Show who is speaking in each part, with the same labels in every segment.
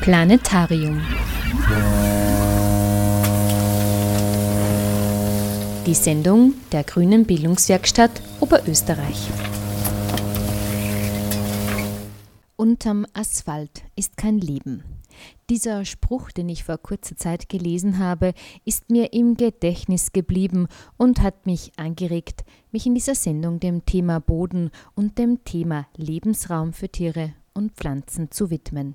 Speaker 1: Planetarium. Die Sendung der Grünen Bildungswerkstatt Oberösterreich. Unterm Asphalt ist kein Leben. Dieser Spruch, den ich vor kurzer Zeit gelesen habe, ist mir im Gedächtnis geblieben und hat mich angeregt, mich in dieser Sendung dem Thema Boden und dem Thema Lebensraum für Tiere und Pflanzen zu widmen.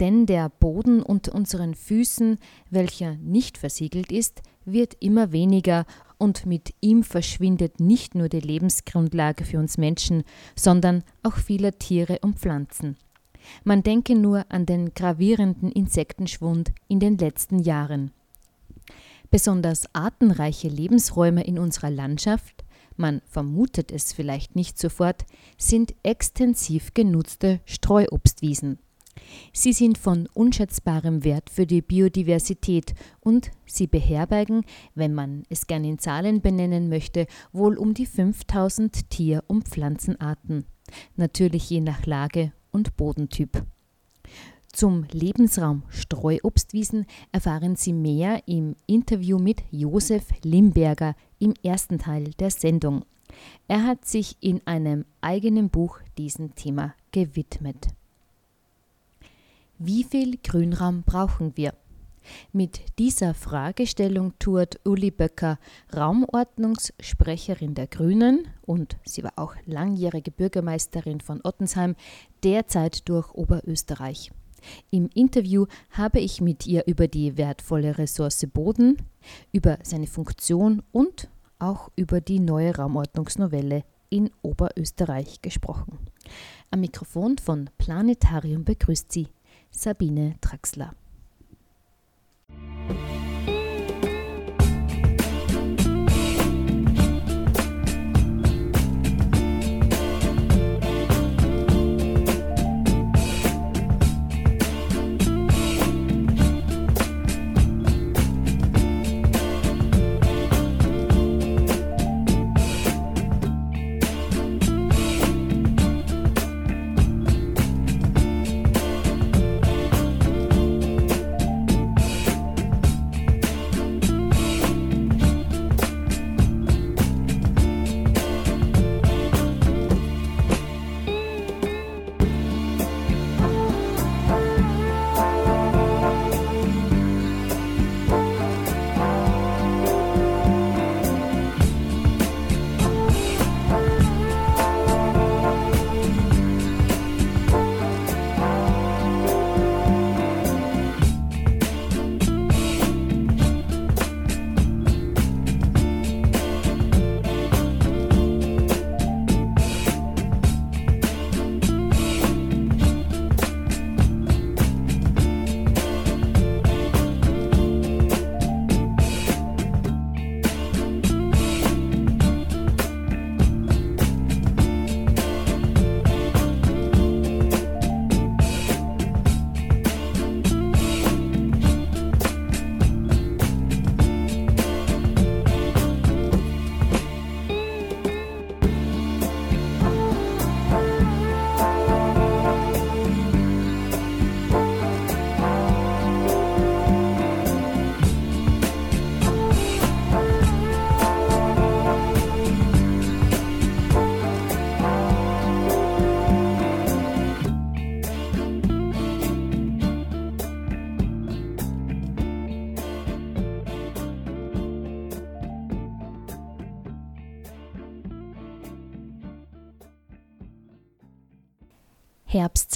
Speaker 1: Denn der Boden unter unseren Füßen, welcher nicht versiegelt ist, wird immer weniger und mit ihm verschwindet nicht nur die Lebensgrundlage für uns Menschen, sondern auch vieler Tiere und Pflanzen. Man denke nur an den gravierenden Insektenschwund in den letzten Jahren. Besonders artenreiche Lebensräume in unserer Landschaft, man vermutet es vielleicht nicht sofort, sind extensiv genutzte Streuobstwiesen. Sie sind von unschätzbarem Wert für die Biodiversität und sie beherbergen, wenn man es gern in Zahlen benennen möchte, wohl um die 5000 Tier- und Pflanzenarten, natürlich je nach Lage und Bodentyp. Zum Lebensraum Streuobstwiesen erfahren Sie mehr im Interview mit Josef Limberger im ersten Teil der Sendung. Er hat sich in einem eigenen Buch diesem Thema gewidmet. Wie viel Grünraum brauchen wir? Mit dieser Fragestellung tourt Uli Böcker, Raumordnungssprecherin der Grünen und sie war auch langjährige Bürgermeisterin von Ottensheim, derzeit durch Oberösterreich. Im Interview habe ich mit ihr über die wertvolle Ressource Boden, über seine Funktion und auch über die neue Raumordnungsnovelle in Oberösterreich gesprochen. Am Mikrofon von Planetarium begrüßt sie Sabine Traxler.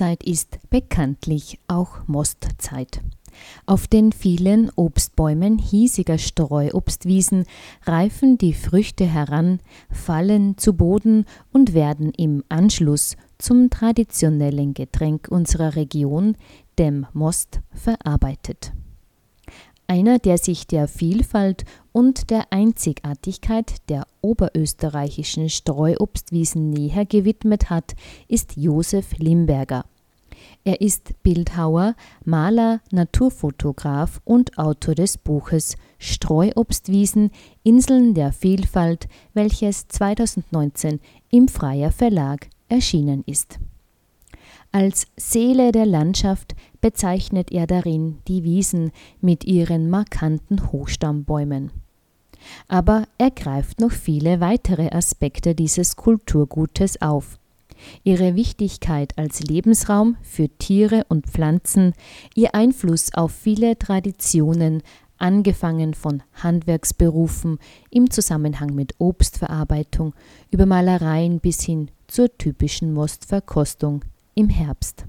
Speaker 1: Herbstzeit ist bekanntlich auch Mostzeit. Auf den vielen Obstbäumen hiesiger Streuobstwiesen reifen die Früchte heran, fallen zu Boden und werden im Anschluss zum traditionellen Getränk unserer Region, dem Most, verarbeitet einer, der sich der Vielfalt und der Einzigartigkeit der oberösterreichischen Streuobstwiesen näher gewidmet hat, ist Josef Limberger. Er ist Bildhauer, Maler, Naturfotograf und Autor des Buches Streuobstwiesen Inseln der Vielfalt, welches 2019 im Freier Verlag erschienen ist. Als Seele der Landschaft bezeichnet er darin die Wiesen mit ihren markanten Hochstammbäumen. Aber er greift noch viele weitere Aspekte dieses Kulturgutes auf. Ihre Wichtigkeit als Lebensraum für Tiere und Pflanzen, ihr Einfluss auf viele Traditionen, angefangen von Handwerksberufen im Zusammenhang mit Obstverarbeitung über Malereien bis hin zur typischen Mostverkostung im Herbst.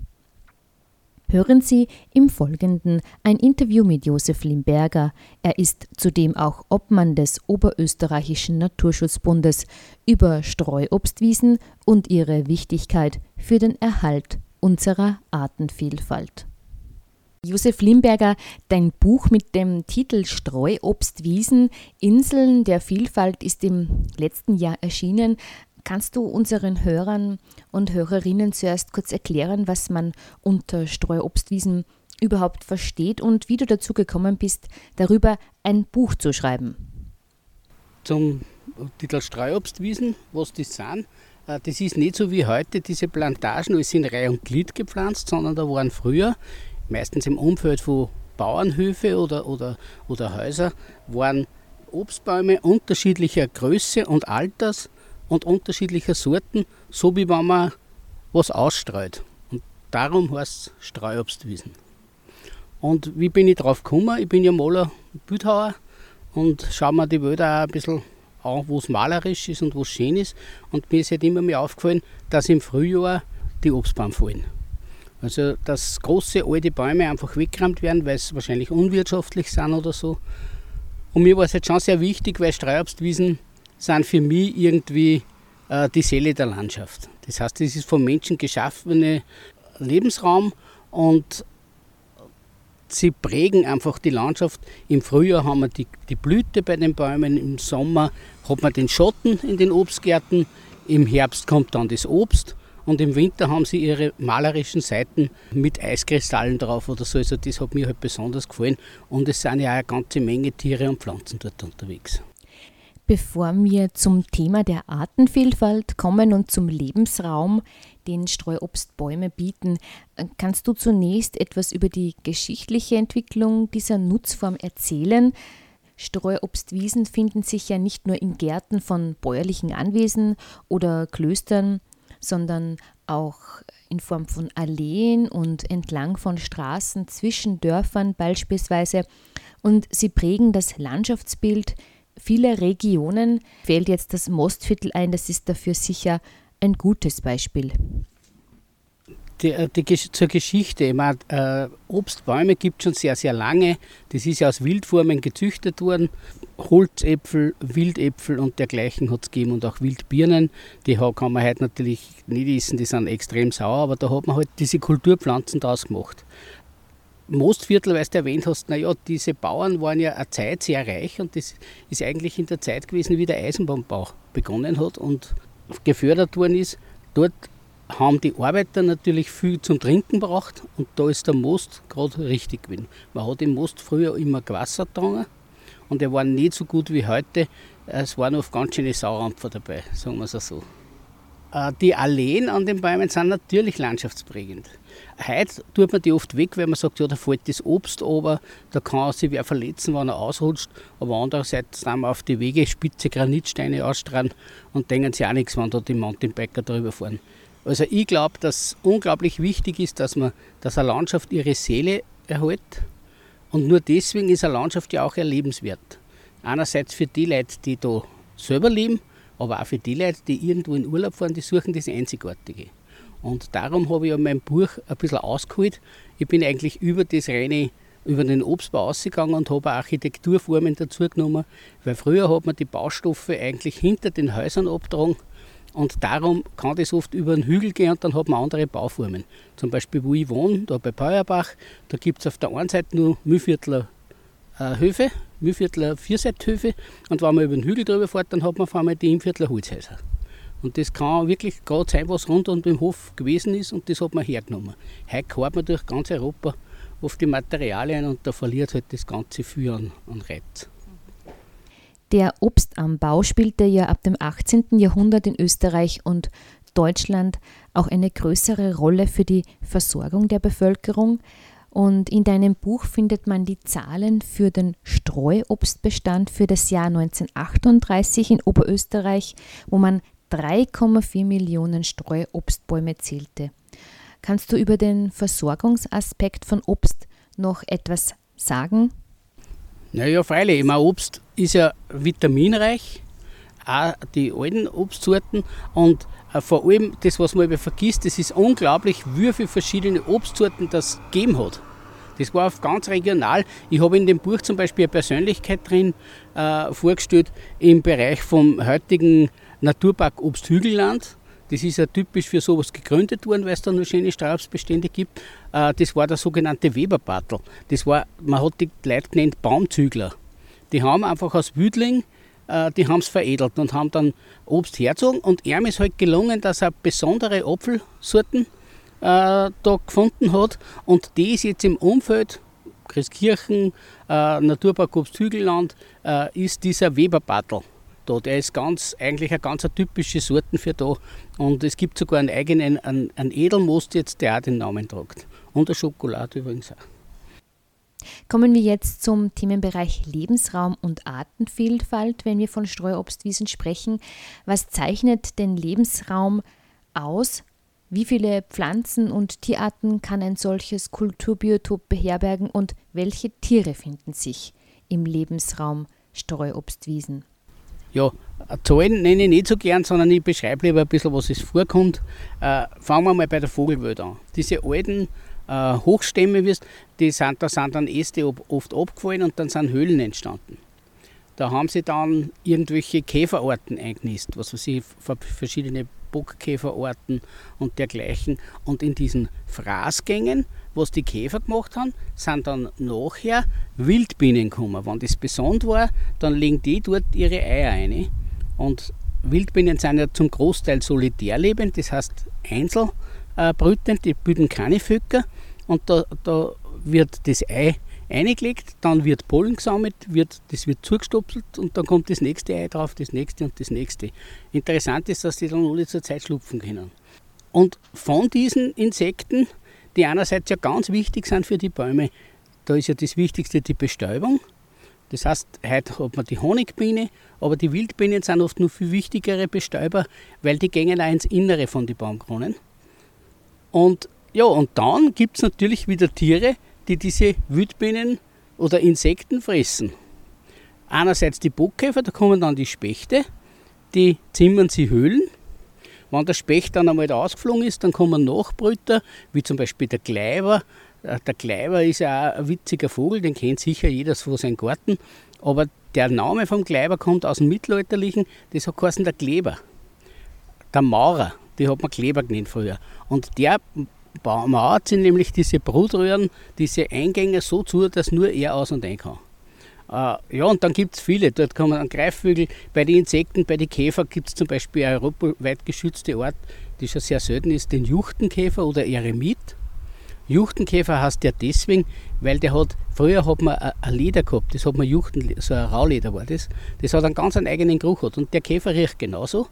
Speaker 1: Hören Sie im Folgenden ein Interview mit Josef Limberger. Er ist zudem auch Obmann des Oberösterreichischen Naturschutzbundes über Streuobstwiesen und ihre Wichtigkeit für den Erhalt unserer Artenvielfalt. Josef Limberger, dein Buch mit dem Titel Streuobstwiesen, Inseln der Vielfalt ist im letzten Jahr erschienen. Kannst du unseren Hörern und Hörerinnen zuerst kurz erklären, was man unter Streuobstwiesen überhaupt versteht und wie du dazu gekommen bist, darüber ein Buch zu schreiben?
Speaker 2: Zum Titel Streuobstwiesen, was das sind, äh, das ist nicht so wie heute, diese Plantagen, alles in Reihe und Glied gepflanzt, sondern da waren früher meistens im Umfeld von Bauernhöfe oder, oder, oder Häuser, waren Obstbäume unterschiedlicher Größe und Alters und unterschiedlicher Sorten, so wie wenn man was ausstreut. Und darum heißt es Streuobstwiesen. Und wie bin ich drauf gekommen? Ich bin ja Maler Bildhauer und schaue mir die Wälder auch ein bisschen an, wo es malerisch ist und wo es schön ist. Und mir ist halt immer mehr aufgefallen, dass im Frühjahr die Obstbäume fallen. Also, dass große alte Bäume einfach weggerammt werden, weil sie wahrscheinlich unwirtschaftlich sind oder so. Und mir war es jetzt schon sehr wichtig, weil Streuobstwiesen sind für mich irgendwie äh, die Seele der Landschaft. Das heißt, es ist vom Menschen geschaffene Lebensraum und sie prägen einfach die Landschaft. Im Frühjahr haben wir die, die Blüte bei den Bäumen, im Sommer hat man den Schatten in den Obstgärten, im Herbst kommt dann das Obst und im Winter haben sie ihre malerischen Seiten mit Eiskristallen drauf oder so. Also das hat mir halt besonders gefallen. Und es sind ja auch eine ganze Menge Tiere und Pflanzen dort unterwegs.
Speaker 1: Bevor wir zum Thema der Artenvielfalt kommen und zum Lebensraum, den Streuobstbäume bieten, kannst du zunächst etwas über die geschichtliche Entwicklung dieser Nutzform erzählen? Streuobstwiesen finden sich ja nicht nur in Gärten von bäuerlichen Anwesen oder Klöstern, sondern auch in Form von Alleen und entlang von Straßen zwischen Dörfern beispielsweise. Und sie prägen das Landschaftsbild vieler Regionen. Fällt jetzt das Mostviertel ein, das ist dafür sicher ein gutes Beispiel.
Speaker 2: Die, äh, die, zur Geschichte, ich meine, äh, Obstbäume gibt es schon sehr, sehr lange. Das ist ja aus Wildformen gezüchtet worden. Holzäpfel, Wildäpfel und dergleichen hat es gegeben und auch Wildbirnen. Die kann man heute natürlich nicht essen, die sind extrem sauer, aber da hat man halt diese Kulturpflanzen draus gemacht. Mostviertel, weil du erwähnt hast, naja, diese Bauern waren ja eine Zeit sehr reich und das ist eigentlich in der Zeit gewesen, wie der Eisenbahnbau begonnen hat und gefördert worden ist. Dort haben die Arbeiter natürlich viel zum Trinken braucht und da ist der Most gerade richtig gewesen. Man hat im Most früher immer Wasser getrunken und er war nicht so gut wie heute. Es waren oft ganz schöne Saurampfer dabei, sagen wir es so. Äh, die Alleen an den Bäumen sind natürlich landschaftsprägend. Heute tut man die oft weg, weil man sagt, ja, da fällt das Obst aber, da kann sich wer verletzen, wenn er ausrutscht. Aber andererseits sind wir auf die Wege spitze Granitsteine ausstrahlen und denken sich auch nichts, wenn da die Mountainbiker drüber fahren. Also ich glaube, dass unglaublich wichtig ist, dass man, dass eine Landschaft ihre Seele erhält. Und nur deswegen ist eine Landschaft ja auch erlebenswert. Einerseits für die Leute, die da selber leben, aber auch für die Leute, die irgendwo in Urlaub fahren, die suchen das Einzigartige. Und darum habe ich mein Buch ein bisschen ausgeholt. Ich bin eigentlich über das reine, über den Obstbau ausgegangen und habe Architekturformen dazu genommen, weil früher hat man die Baustoffe eigentlich hinter den Häusern abgetragen und darum kann das oft über einen Hügel gehen und dann hat man andere Bauformen. Zum Beispiel, wo ich wohne, da bei Peuerbach, da gibt es auf der einen Seite nur Mühlviertler äh, Höfe, Mühlviertler Vierseithöfe und wenn man über den Hügel drüber fährt, dann hat man vor allem die Imviertler Holzhäuser. Und das kann wirklich gerade sein, was rund um den Hof gewesen ist und das hat man hergenommen. Heute kauft man durch ganz Europa oft die Materialien und da verliert halt das Ganze viel an, an Reiz.
Speaker 1: Der Obstanbau spielte ja ab dem 18. Jahrhundert in Österreich und Deutschland auch eine größere Rolle für die Versorgung der Bevölkerung. Und in deinem Buch findet man die Zahlen für den Streuobstbestand für das Jahr 1938 in Oberösterreich, wo man 3,4 Millionen Streuobstbäume zählte. Kannst du über den Versorgungsaspekt von Obst noch etwas sagen?
Speaker 2: Naja, freilich. Ich meine, Obst ist ja vitaminreich, auch die alten Obstsorten. Und äh, vor allem das, was man vergisst, das ist unglaublich, wie viele verschiedene Obstsorten das gegeben hat. Das war ganz regional. Ich habe in dem Buch zum Beispiel eine Persönlichkeit drin äh, vorgestellt im Bereich vom heutigen Naturpark Obsthügelland. Das ist ja typisch für sowas gegründet worden, weil es da noch schöne Straußbestände gibt. Äh, das war der sogenannte Weberbartel. Das war, man hat die Leute genannt Baumzügler. Die haben einfach aus Wüdling, äh, die haben es veredelt und haben dann Obst herzogen. Und ihm ist halt gelungen, dass er besondere Apfelsorten äh, da gefunden hat. Und die ist jetzt im Umfeld Christkirchen, Naturpark Obsthügelland, ist dieser Weberbartel da. Der ist ganz, eigentlich eine ganz typische Sorten für da. Und es gibt sogar einen eigenen, einen, einen Edelmost jetzt, der auch den Namen trägt. Und der Schokolade übrigens auch.
Speaker 1: Kommen wir jetzt zum Themenbereich Lebensraum und Artenvielfalt, wenn wir von Streuobstwiesen sprechen. Was zeichnet den Lebensraum aus? Wie viele Pflanzen und Tierarten kann ein solches Kulturbiotop beherbergen und welche Tiere finden sich im Lebensraum Streuobstwiesen?
Speaker 2: Ja, Zahlen nenne ich nicht so gern, sondern ich beschreibe lieber ein bisschen, was es vorkommt. Äh, fangen wir mal bei der Vogelwelt an. Diese alten äh, Hochstämme, die sind, da sind dann Äste oft abgefallen und dann sind Höhlen entstanden. Da haben sie dann irgendwelche Käferarten eingenistet, was weiß ich, verschiedene Bockkäferarten und dergleichen. Und in diesen Fraßgängen, was die Käfer gemacht haben, sind dann nachher Wildbienen gekommen. Wenn das besonders war, dann legen die dort ihre Eier ein. Und Wildbienen sind ja zum Großteil solitär lebend, das heißt einzelbrütend, die bilden keine Völker. Und da, da wird das Ei eingelegt, dann wird Pollen gesammelt, wird, das wird zugestopselt und dann kommt das nächste Ei drauf, das nächste und das nächste. Interessant ist, dass die dann alle zur Zeit schlupfen können. Und von diesen Insekten, die einerseits ja ganz wichtig sind für die Bäume, da ist ja das Wichtigste die Bestäubung. Das heißt, heute hat man die Honigbiene, aber die Wildbienen sind oft noch viel wichtigere Bestäuber, weil die gehen auch ins Innere von den Baumkronen. Und ja, und dann gibt es natürlich wieder Tiere, die diese Wildbienen oder Insekten fressen. Einerseits die Bockkäfer, da kommen dann die Spechte, die zimmern sie Höhlen. Wenn der Specht dann einmal da ausgeflogen ist, dann kommen Nachbrüter, wie zum Beispiel der Kleiber. Äh, der Kleiber ist ja auch ein witziger Vogel, den kennt sicher jeder von seinem Garten. Aber der Name vom Kleiber kommt aus dem Mittelalterlichen, das hat geheißen der Kleber. Der Maurer, die hat man Kleber genannt früher. Und der mauert sind nämlich diese Brutröhren, diese Eingänge so zu, dass nur er aus und ein kann. Äh, ja, und dann gibt es viele. Dort kann man an Greifvögel, bei den Insekten, bei den Käfern gibt es zum Beispiel eine europaweit geschützte Art, die schon sehr selten ist, den Juchtenkäfer oder Eremit. Juchtenkäfer heißt der deswegen, weil der hat, früher hat man ein Leder gehabt, das hat man Juchten, so ein Rauleder war das, das hat einen ganz einen eigenen Geruch hat und der Käfer riecht genauso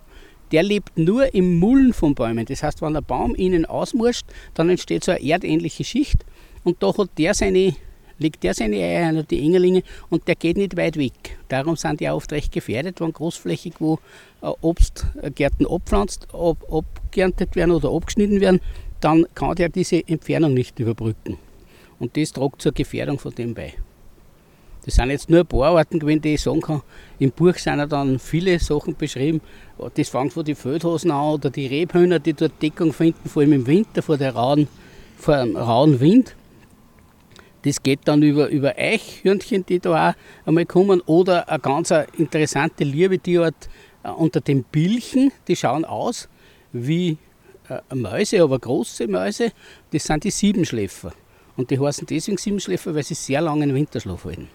Speaker 2: der lebt nur im Mullen von Bäumen. Das heißt, wenn der Baum innen ausmurscht, dann entsteht so eine erdähnliche Schicht und da hat der seine, legt der seine Eier an die Engerlinge und der geht nicht weit weg. Darum sind die auch oft recht gefährdet, wenn großflächig wo äh, Obstgärten abpflanzt, ab, abgeerntet werden oder abgeschnitten werden, dann kann der diese Entfernung nicht überbrücken. Und das trägt zur Gefährdung von dem bei. Das sind jetzt nur ein paar Arten gewesen, die ich sagen kann. Im Buch sind ja dann viele Sachen beschrieben. Das fängt von den Feldhasen an oder die Rebhühner, die dort Deckung finden, vor allem im Winter, vor, der rauen, vor dem rauen Wind. Das geht dann über, über Eichhörnchen, die da auch einmal kommen. Oder eine ganz interessante Liebetierart äh, unter den Bilchen. Die schauen aus wie äh, Mäuse, aber große Mäuse. Das sind die Siebenschläfer. Und die heißen deswegen Siebenschläfer, weil sie sehr lange im Winterschlaf halten.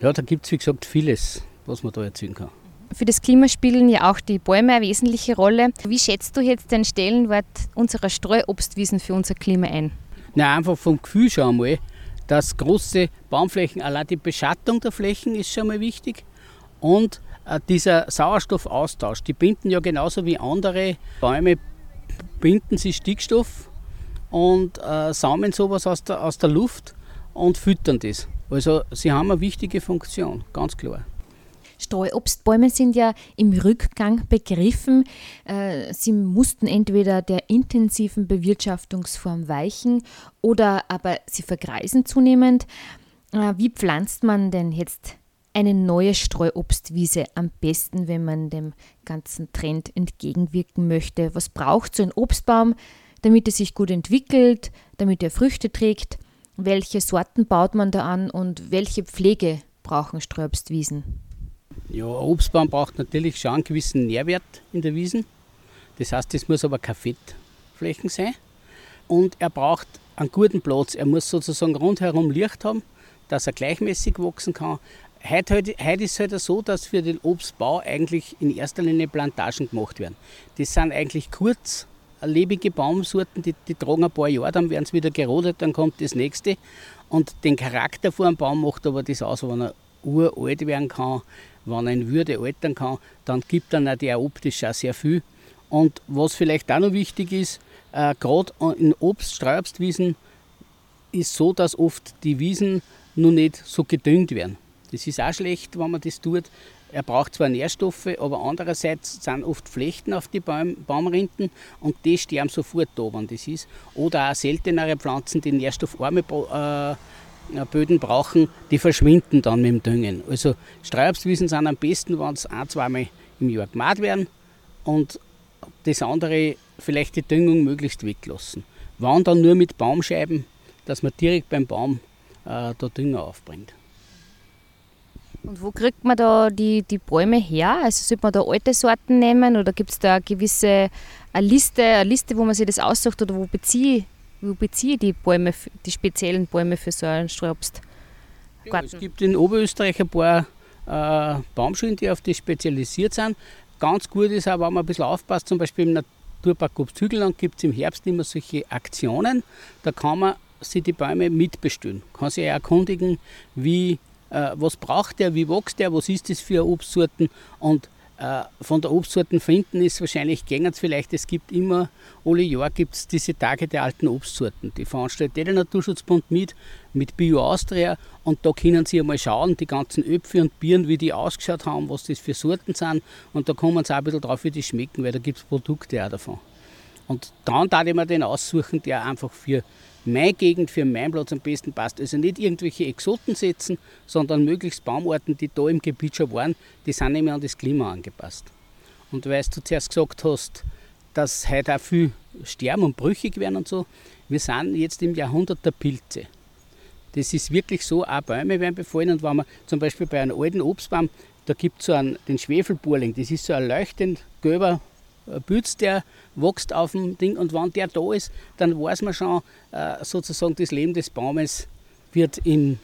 Speaker 2: Ja, da gibt es wie gesagt vieles, was man da erzählen kann.
Speaker 1: Für das Klima spielen ja auch die Bäume eine wesentliche Rolle. Wie schätzt du jetzt den Stellenwert unserer Streuobstwiesen für unser Klima ein?
Speaker 2: Na, einfach vom Gefühl schon einmal, dass große Baumflächen, allein die Beschattung der Flächen ist schon mal wichtig und äh, dieser Sauerstoffaustausch, die binden ja genauso wie andere Bäume, binden sie Stickstoff und äh, saumen sowas aus der, aus der Luft und füttern das. Also sie haben eine wichtige Funktion, ganz klar.
Speaker 1: Streuobstbäume sind ja im Rückgang begriffen. Äh, sie mussten entweder der intensiven Bewirtschaftungsform weichen oder aber sie vergreisen zunehmend. Äh, wie pflanzt man denn jetzt eine neue Streuobstwiese am besten, wenn man dem ganzen Trend entgegenwirken möchte? Was braucht so ein Obstbaum, damit er sich gut entwickelt, damit er Früchte trägt? Welche Sorten baut man da an und welche Pflege brauchen Streuobstwiesen?
Speaker 2: Ja, ein Obstbaum braucht natürlich schon einen gewissen Nährwert in der Wiesen. Das heißt, es muss aber keine Fettflächen sein. Und er braucht einen guten Platz. Er muss sozusagen rundherum Licht haben, dass er gleichmäßig wachsen kann. Heute, heute, heute ist es halt so, dass für den Obstbau eigentlich in erster Linie Plantagen gemacht werden. Das sind eigentlich kurzlebige Baumsorten, die, die tragen ein paar Jahre, dann werden sie wieder gerodet, dann kommt das nächste. Und den Charakter von einem Baum macht aber das aus, wenn er uralt werden kann, wenn er in Würde altern kann, dann gibt dann auch der optisch auch sehr viel. Und was vielleicht auch noch wichtig ist, äh, gerade in Obst, Streuobstwiesen ist so, dass oft die Wiesen noch nicht so gedüngt werden. Das ist auch schlecht, wenn man das tut. Er braucht zwar Nährstoffe, aber andererseits sind oft Flechten auf die Baum, Baumrinden und die sterben sofort da, wenn das ist. Oder auch seltenere Pflanzen, die nährstoffarme äh, Böden brauchen, die verschwinden dann mit dem Düngen. Also Streuobstwiesen sind am besten, wenn es ein, zweimal im Jahr gemacht werden und das andere vielleicht die Düngung möglichst weglassen. Wann dann nur mit Baumscheiben, dass man direkt beim Baum äh, da Dünger aufbringt.
Speaker 1: Und wo kriegt man da die, die Bäume her? Also sollte man da alte Sorten nehmen oder gibt es da eine gewisse eine Liste, eine Liste, wo man sich das aussucht oder wo beziehe, wo beziehe ich die Bäume, die speziellen Bäume für so einen Strobst?
Speaker 2: Ja, es gibt in Oberösterreich ein paar äh, Baumschulen, die auf das spezialisiert sind. Ganz gut ist auch, wenn man ein bisschen aufpasst, zum Beispiel im Naturpark Obsthügelland gibt es im Herbst immer solche Aktionen. Da kann man sich die Bäume mitbestellen. Kann sich erkundigen, wie äh, was braucht der, wie wächst der, was ist das für Obstsorten und äh, von der Obstsorten finden ist wahrscheinlich gängig vielleicht, es gibt immer, alle Jahr gibt es diese Tage der alten Obstsorten. Die veranstaltet der Naturschutzbund mit, mit Bio Austria und da können Sie einmal schauen, die ganzen Äpfel und Birnen, wie die ausgeschaut haben, was das für Sorten sind und da kommen Sie auch ein bisschen drauf, wie die schmecken, weil da gibt es Produkte auch davon. Und dann darf ich mir den aussuchen, der einfach für meine Gegend für meinen Platz am besten passt. Also nicht irgendwelche Exoten setzen, sondern möglichst Baumarten, die da im Gebiet schon waren, die sind nämlich an das Klima angepasst. Und weil du zuerst gesagt hast, dass heute auch viel sterben und brüchig werden und so, wir sind jetzt im Jahrhundert der Pilze. Das ist wirklich so, auch Bäume werden befallen und wenn man zum Beispiel bei einem alten Obstbaum, da gibt es so einen, den Schwefelburling, das ist so ein leuchtend gelber Pilz, der wächst auf dem Ding und wenn der da ist, dann weiß man schon, äh, sozusagen das Leben des Baumes wird in,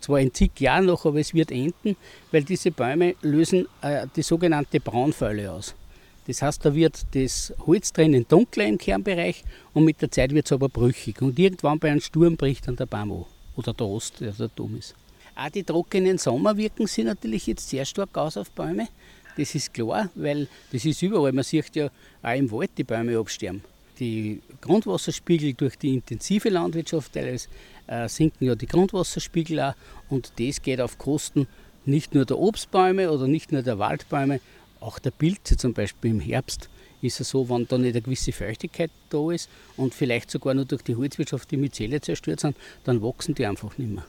Speaker 2: zwar in zig Jahren noch, aber es wird enden, weil diese Bäume lösen äh, die sogenannte Braunfäule aus. Das heißt, da wird das Holz drinnen dunkler im Kernbereich und mit der Zeit wird es aber brüchig. Und irgendwann bei einem Sturm bricht dann der Baum an. Oder der Ost, der da dumm ist. Auch die trockenen Sommer wirken sich natürlich jetzt sehr stark aus auf Bäume. Das ist klar, weil das ist überall. Man sieht ja auch im Wald die Bäume absterben. Die Grundwasserspiegel durch die intensive Landwirtschaft, teilweise äh, sinken ja die Grundwasserspiegel auch und das geht auf Kosten nicht nur der Obstbäume oder nicht nur der Waldbäume, auch der Pilze zum Beispiel im Herbst ist es so, wenn da nicht eine gewisse Feuchtigkeit da ist und vielleicht sogar nur durch die Holzwirtschaft die Myzelle zerstört sind, dann wachsen die einfach nicht mehr.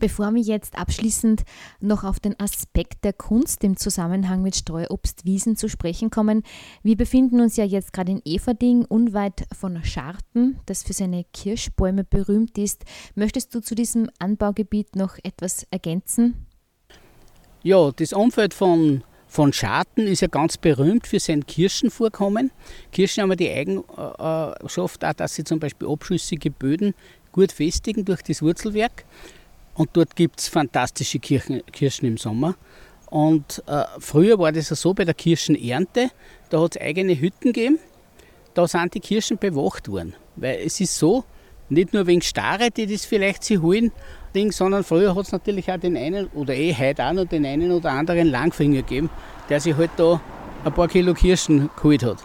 Speaker 1: Bevor wir jetzt abschließend noch auf den Aspekt der Kunst im Zusammenhang mit Streuobstwiesen zu sprechen kommen, wir befinden uns ja jetzt gerade in Everding, unweit von Scharten, das für seine Kirschbäume berühmt ist. Möchtest du zu diesem Anbaugebiet noch etwas ergänzen?
Speaker 2: Ja, das Umfeld von von Scharten ist ja ganz berühmt für sein Kirschenvorkommen. Kirschen haben ja die Eigenschaft, auch, dass sie zum Beispiel abschüssige Böden gut festigen durch das Wurzelwerk. Und dort gibt es fantastische Kirchen, Kirschen im Sommer. Und äh, früher war das ja so bei der Kirschenernte, da hat es eigene Hütten gegeben, da sind die Kirschen bewacht worden. Weil es ist so, nicht nur wegen Starre, die das vielleicht sie holen, sondern früher hat es natürlich auch den einen, oder eh heute auch noch den einen oder anderen Langfinger gegeben, der sich halt da ein paar Kilo Kirschen geholt hat.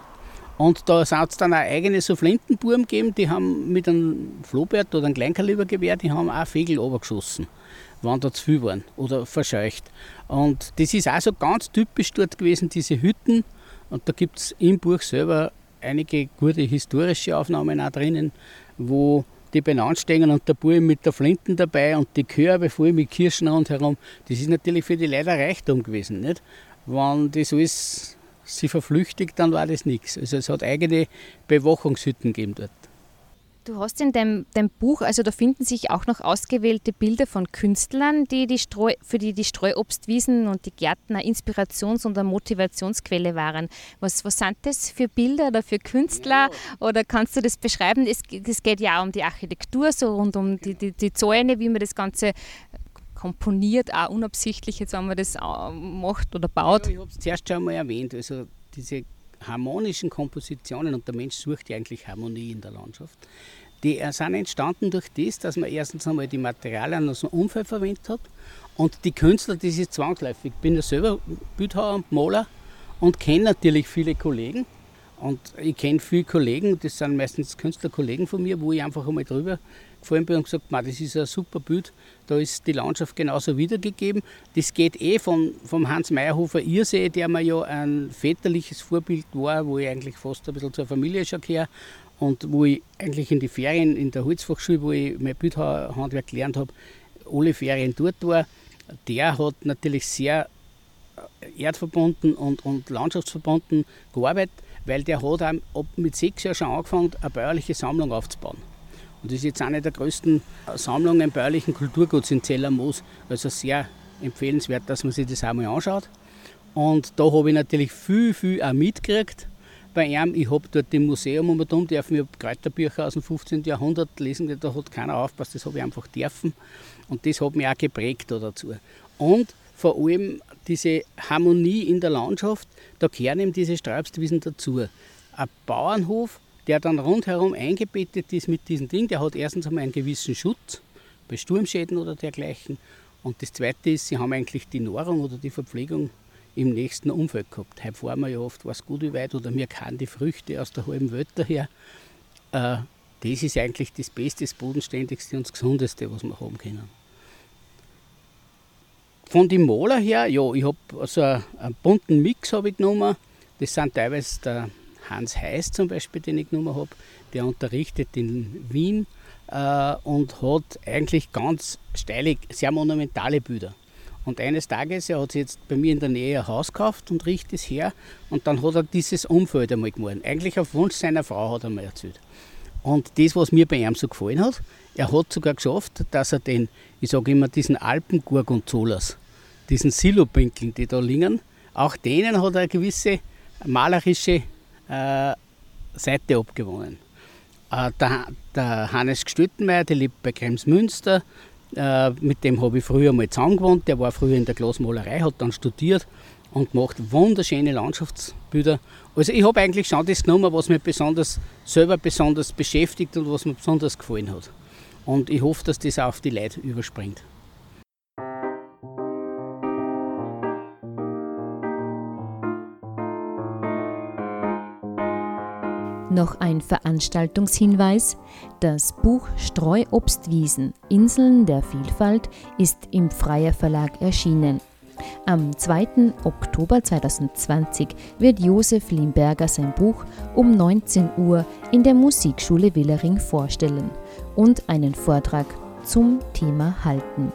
Speaker 2: Und da hat es dann auch eigene so Flintenbuben gegeben, die haben mit einem Flohbert oder einem Kleinkalibergewehr, die haben auch Vögel runtergeschossen, wenn da zu viel waren oder verscheucht. Und das ist auch so ganz typisch dort gewesen, diese Hütten. Und da gibt es im Buch selber einige gute historische Aufnahmen auch drinnen, wo die benannt stehen und der Buben mit der Flinten dabei und die Körbe voll mit Kirschen rundherum. Das ist natürlich für die Leute ein Reichtum gewesen. Nicht? Wenn das alles sie verflüchtigt, dann war das nichts. Also es hat eigene Bewachungshütten gegeben dort.
Speaker 1: Du hast in deinem, deinem, Buch, also da finden sich auch noch ausgewählte Bilder von Künstlern, die die Streu, für die die Streuobstwiesen und die Gärten eine Inspirations- und eine Motivationsquelle waren. Was, was sind das für Bilder oder für Künstler? Ja. Oder kannst du das beschreiben? Es, es geht ja auch um die Architektur, so rund um die, die, die Zäune, wie man das Ganze komponiert, auch unabsichtlich, jetzt wenn man das äh, macht oder baut.
Speaker 2: Ja, ich habe es zuerst schon mal erwähnt, also diese harmonischen Kompositionen und der Mensch sucht ja eigentlich Harmonie in der Landschaft. Die sind entstanden durch das, dass man erstens einmal die Materialien aus dem Umfeld verwendet hat und die Künstler, das ist zwangsläufig. Ich bin ja selber Bildhauer und Maler und kenne natürlich viele Kollegen und ich kenne viele Kollegen, das sind meistens Künstlerkollegen von mir, wo ich einfach einmal drüber gefallen bin und gesagt, das ist ein super Bild, da ist die Landschaft genauso wiedergegeben. Das geht eh von, vom Hans Meyerhofer Irsee, der mir ja ein väterliches Vorbild war, wo ich eigentlich fast ein bisschen zur Familie schon gehöre und wo ich eigentlich in die Ferien in der Holzfachschule, wo ich mein Bildhandwerk gelernt habe, alle Ferien dort war. Der hat natürlich sehr erdverbunden und, und landschaftsverbunden gearbeitet, weil der hat ab mit sechs Jahren schon angefangen, eine bäuerliche Sammlung aufzubauen. Und das ist jetzt eine der größten Sammlungen bäuerlichen Kulturguts in Zellermoos. Also sehr empfehlenswert, dass man sich das einmal anschaut. Und da habe ich natürlich viel, viel auch mitgekriegt bei ihm. Ich habe dort im Museum um und um dürfen, ich habe Kräuterbücher aus dem 15. Jahrhundert lesen, da hat keiner aufpasst, das habe ich einfach dürfen. Und das hat mich auch geprägt da dazu. Und vor allem diese Harmonie in der Landschaft, da gehören eben diese Streibstwiesen dazu. Ein Bauernhof der dann rundherum eingebettet ist mit diesem Ding. Der hat erstens einmal einen gewissen Schutz bei Sturmschäden oder dergleichen. Und das Zweite ist, sie haben eigentlich die Nahrung oder die Verpflegung im nächsten Umfeld gehabt. Heute fahren wir ja oft was gut wie weit oder wir kennen die Früchte aus der halben Welt daher. Äh, das ist eigentlich das Beste, das Bodenständigste und das Gesundeste, was wir haben können. Von den Maler her, ja, ich habe also einen bunten Mix habe ich genommen. Das sind teilweise der Hans Heiß zum Beispiel, den ich genommen habe, der unterrichtet in Wien äh, und hat eigentlich ganz steile, sehr monumentale Bilder. Und eines Tages, er hat sich jetzt bei mir in der Nähe ein Haus gekauft und riecht es her und dann hat er dieses Umfeld einmal gemalt. Eigentlich auf Wunsch seiner Frau hat er mir erzählt. Und das, was mir bei ihm so gefallen hat, er hat sogar geschafft, dass er den, ich sage immer, diesen Alpengorgonzolas, diesen Silopinkeln, die da liegen, auch denen hat er eine gewisse malerische äh, Seite abgewonnen. Äh, der, der, Hannes Gstüttenmeier, der lebt bei Kremsmünster, äh, mit dem habe ich früher mal zusammen gewohnt. Der war früher in der Glasmalerei, hat dann studiert und macht wunderschöne Landschaftsbilder. Also ich habe eigentlich schon das genommen, was mich besonders selber besonders beschäftigt und was mir besonders gefallen hat. Und ich hoffe, dass das auch auf die Leute überspringt.
Speaker 1: Noch ein Veranstaltungshinweis. Das Buch Streuobstwiesen Inseln der Vielfalt ist im Freier Verlag erschienen. Am 2. Oktober 2020 wird Josef Limberger sein Buch um 19 Uhr in der Musikschule Willering vorstellen und einen Vortrag zum Thema halten.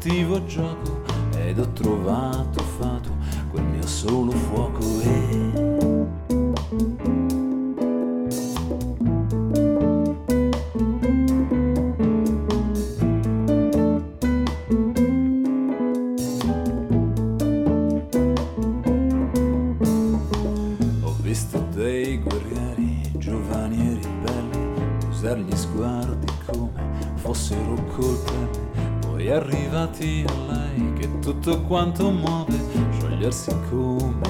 Speaker 3: Cattivo gioco siccome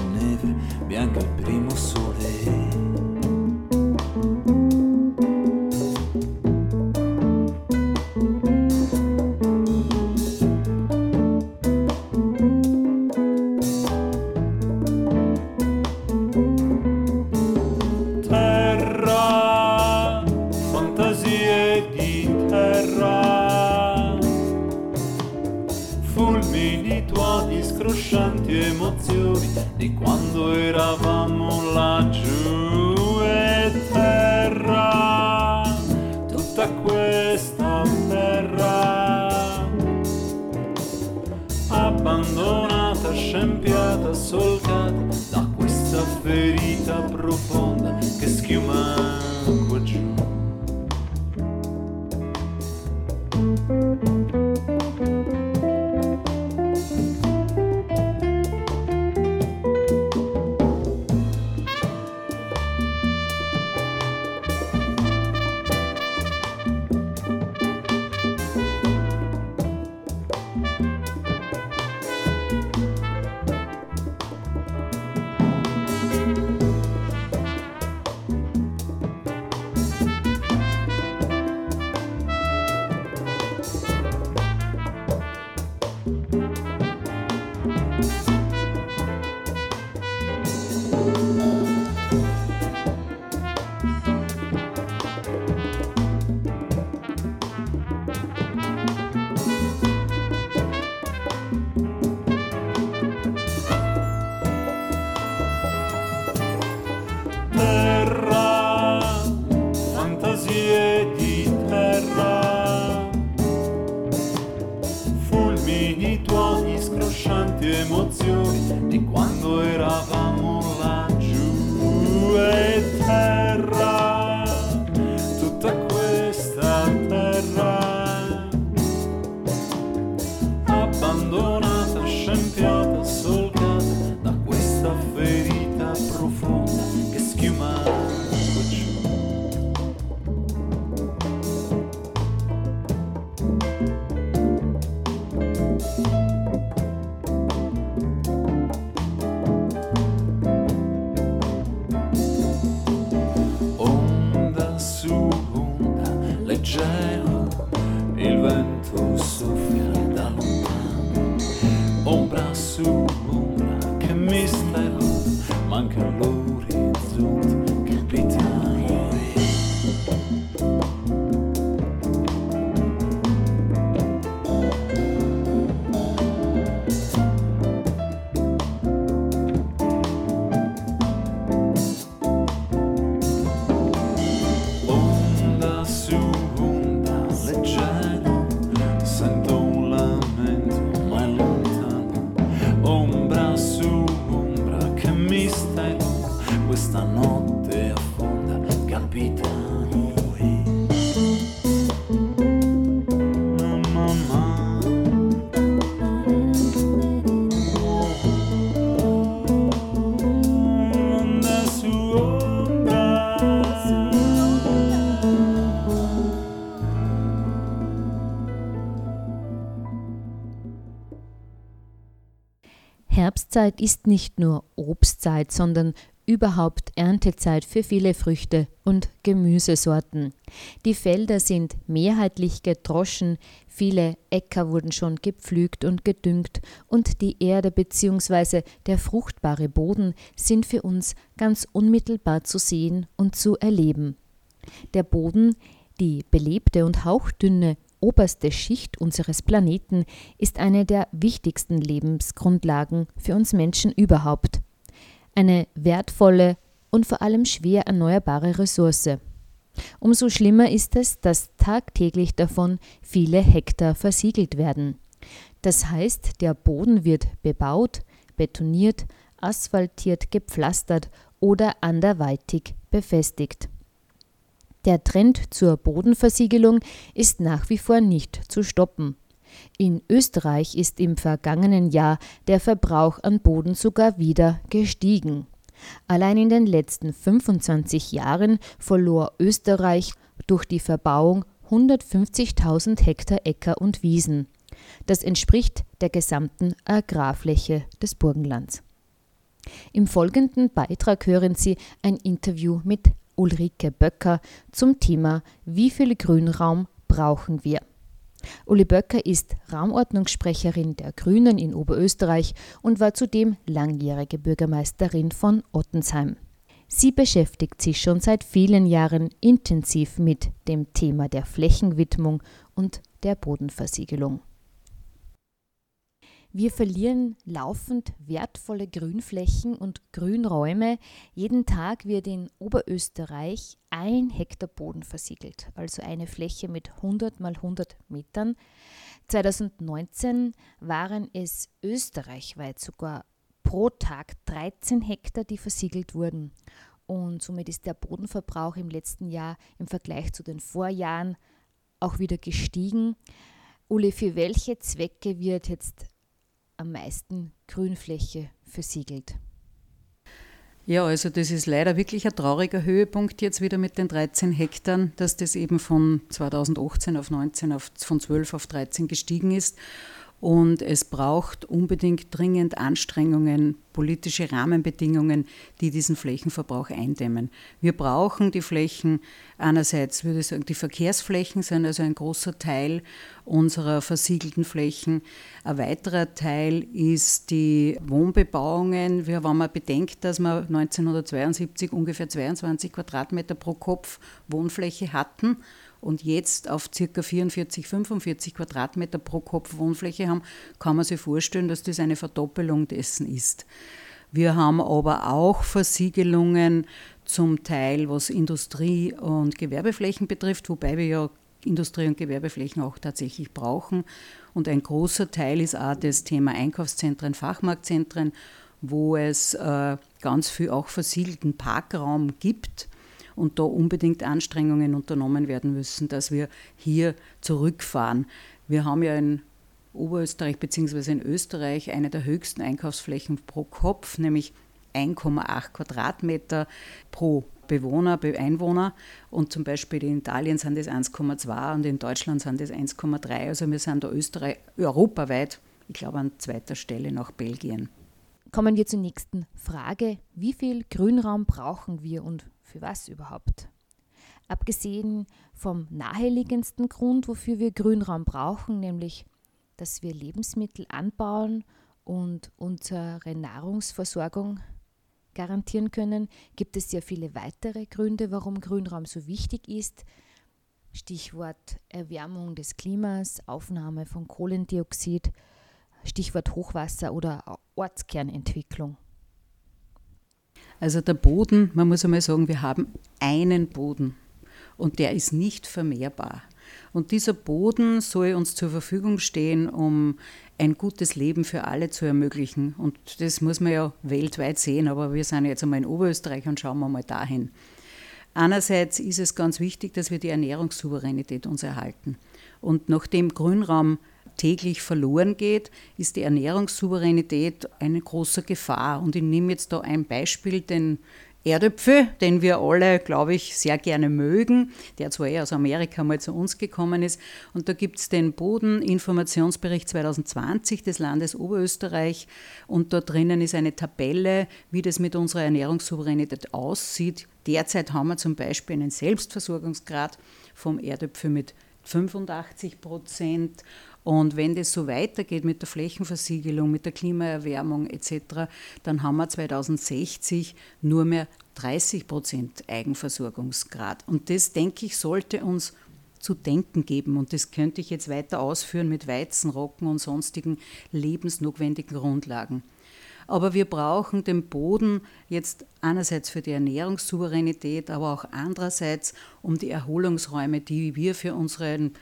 Speaker 1: Herbstzeit ist nicht nur Obstzeit, sondern überhaupt Erntezeit für viele Früchte und Gemüsesorten. Die Felder sind mehrheitlich gedroschen, viele Äcker wurden schon gepflügt und gedüngt und die Erde bzw. der fruchtbare Boden sind für uns ganz unmittelbar zu sehen und zu erleben. Der Boden, die belebte und hauchdünne oberste Schicht unseres Planeten ist eine der wichtigsten Lebensgrundlagen für uns Menschen überhaupt. eine wertvolle und vor allem schwer erneuerbare Ressource. Umso schlimmer ist es, dass tagtäglich davon viele Hektar versiegelt werden. Das heißt, der Boden wird bebaut, betoniert, asphaltiert, gepflastert oder anderweitig befestigt. Der Trend zur Bodenversiegelung ist nach wie vor nicht zu stoppen. In Österreich ist im vergangenen Jahr der Verbrauch an Boden sogar wieder gestiegen. Allein in den letzten 25 Jahren verlor Österreich durch die Verbauung 150.000 Hektar Äcker und Wiesen. Das entspricht der gesamten Agrarfläche des Burgenlands. Im folgenden Beitrag hören Sie ein Interview mit Ulrike Böcker zum Thema Wie viel Grünraum brauchen wir? Uli Böcker ist Raumordnungssprecherin der Grünen in Oberösterreich und war zudem langjährige Bürgermeisterin von Ottensheim. Sie beschäftigt sich schon seit vielen Jahren intensiv mit dem Thema der Flächenwidmung und der Bodenversiegelung. Wir verlieren laufend wertvolle Grünflächen und Grünräume. Jeden Tag wird in Oberösterreich ein Hektar Boden versiegelt, also eine Fläche mit 100 mal 100 Metern. 2019 waren es österreichweit sogar pro Tag 13 Hektar, die versiegelt wurden. Und somit ist der Bodenverbrauch im letzten Jahr im Vergleich zu den Vorjahren auch wieder gestiegen. Uli, für welche Zwecke wird jetzt am meisten Grünfläche versiegelt.
Speaker 4: Ja, also das ist leider wirklich ein trauriger Höhepunkt jetzt wieder mit den 13 Hektar, dass das eben von 2018 auf 19, auf, von 12 auf 13 gestiegen ist. Und es braucht unbedingt dringend Anstrengungen, politische Rahmenbedingungen, die diesen Flächenverbrauch eindämmen. Wir brauchen die Flächen, einerseits würde ich sagen, die Verkehrsflächen sind also ein großer Teil unserer versiegelten Flächen. Ein weiterer Teil ist die Wohnbebauungen. Wir, wenn man bedenkt, dass wir 1972 ungefähr 22 Quadratmeter pro Kopf Wohnfläche hatten und jetzt auf ca. 44, 45 Quadratmeter pro Kopf Wohnfläche haben, kann man sich vorstellen, dass das eine Verdoppelung dessen ist. Wir haben aber auch Versiegelungen zum Teil, was Industrie- und Gewerbeflächen betrifft, wobei wir ja Industrie- und Gewerbeflächen auch tatsächlich brauchen. Und ein großer Teil ist auch das Thema Einkaufszentren, Fachmarktzentren, wo es äh, ganz viel auch versiegelten Parkraum gibt und da unbedingt Anstrengungen unternommen werden müssen, dass wir hier zurückfahren. Wir haben ja in Oberösterreich bzw. in Österreich eine der höchsten Einkaufsflächen pro Kopf, nämlich 1,8 Quadratmeter pro Bewohner, Einwohner. Und zum Beispiel in Italien sind das 1,2 und in Deutschland sind das 1,3. Also wir sind da Österreich europaweit, ich glaube, an zweiter Stelle nach Belgien.
Speaker 1: Kommen wir zur nächsten Frage. Wie viel Grünraum brauchen wir und für was überhaupt? Abgesehen vom naheliegendsten Grund, wofür wir Grünraum brauchen, nämlich dass wir Lebensmittel anbauen und unsere Nahrungsversorgung garantieren können, gibt es sehr viele weitere Gründe, warum Grünraum so wichtig ist. Stichwort Erwärmung des Klimas, Aufnahme von Kohlendioxid, Stichwort Hochwasser oder Ortskernentwicklung.
Speaker 4: Also der Boden, man muss einmal sagen, wir haben einen Boden und der ist nicht vermehrbar. Und dieser Boden soll uns zur Verfügung stehen, um ein gutes Leben für alle zu ermöglichen. Und das muss man ja weltweit sehen, aber wir sind jetzt einmal in Oberösterreich und schauen wir mal dahin. Einerseits ist es ganz wichtig, dass wir die Ernährungssouveränität uns erhalten. Und nachdem Grünraum täglich verloren geht, ist die Ernährungssouveränität eine große Gefahr. Und ich nehme jetzt da ein Beispiel, den Erdöpfel, den wir alle, glaube ich, sehr gerne mögen, der zwar eher aus Amerika mal zu uns gekommen ist. Und da gibt es den Bodeninformationsbericht 2020 des Landes Oberösterreich. Und dort drinnen ist eine Tabelle, wie das mit unserer Ernährungssouveränität aussieht. Derzeit haben wir zum Beispiel einen Selbstversorgungsgrad vom Erdöpfel mit 85 Prozent und wenn das so weitergeht mit der Flächenversiegelung, mit der Klimaerwärmung etc., dann haben wir 2060 nur mehr 30 Prozent Eigenversorgungsgrad. Und das, denke ich, sollte uns zu denken geben. Und das könnte ich jetzt weiter ausführen mit Weizen, Rocken und sonstigen lebensnotwendigen Grundlagen. Aber wir brauchen den Boden jetzt einerseits für die Ernährungssouveränität, aber auch andererseits um die Erholungsräume, die wir für unseren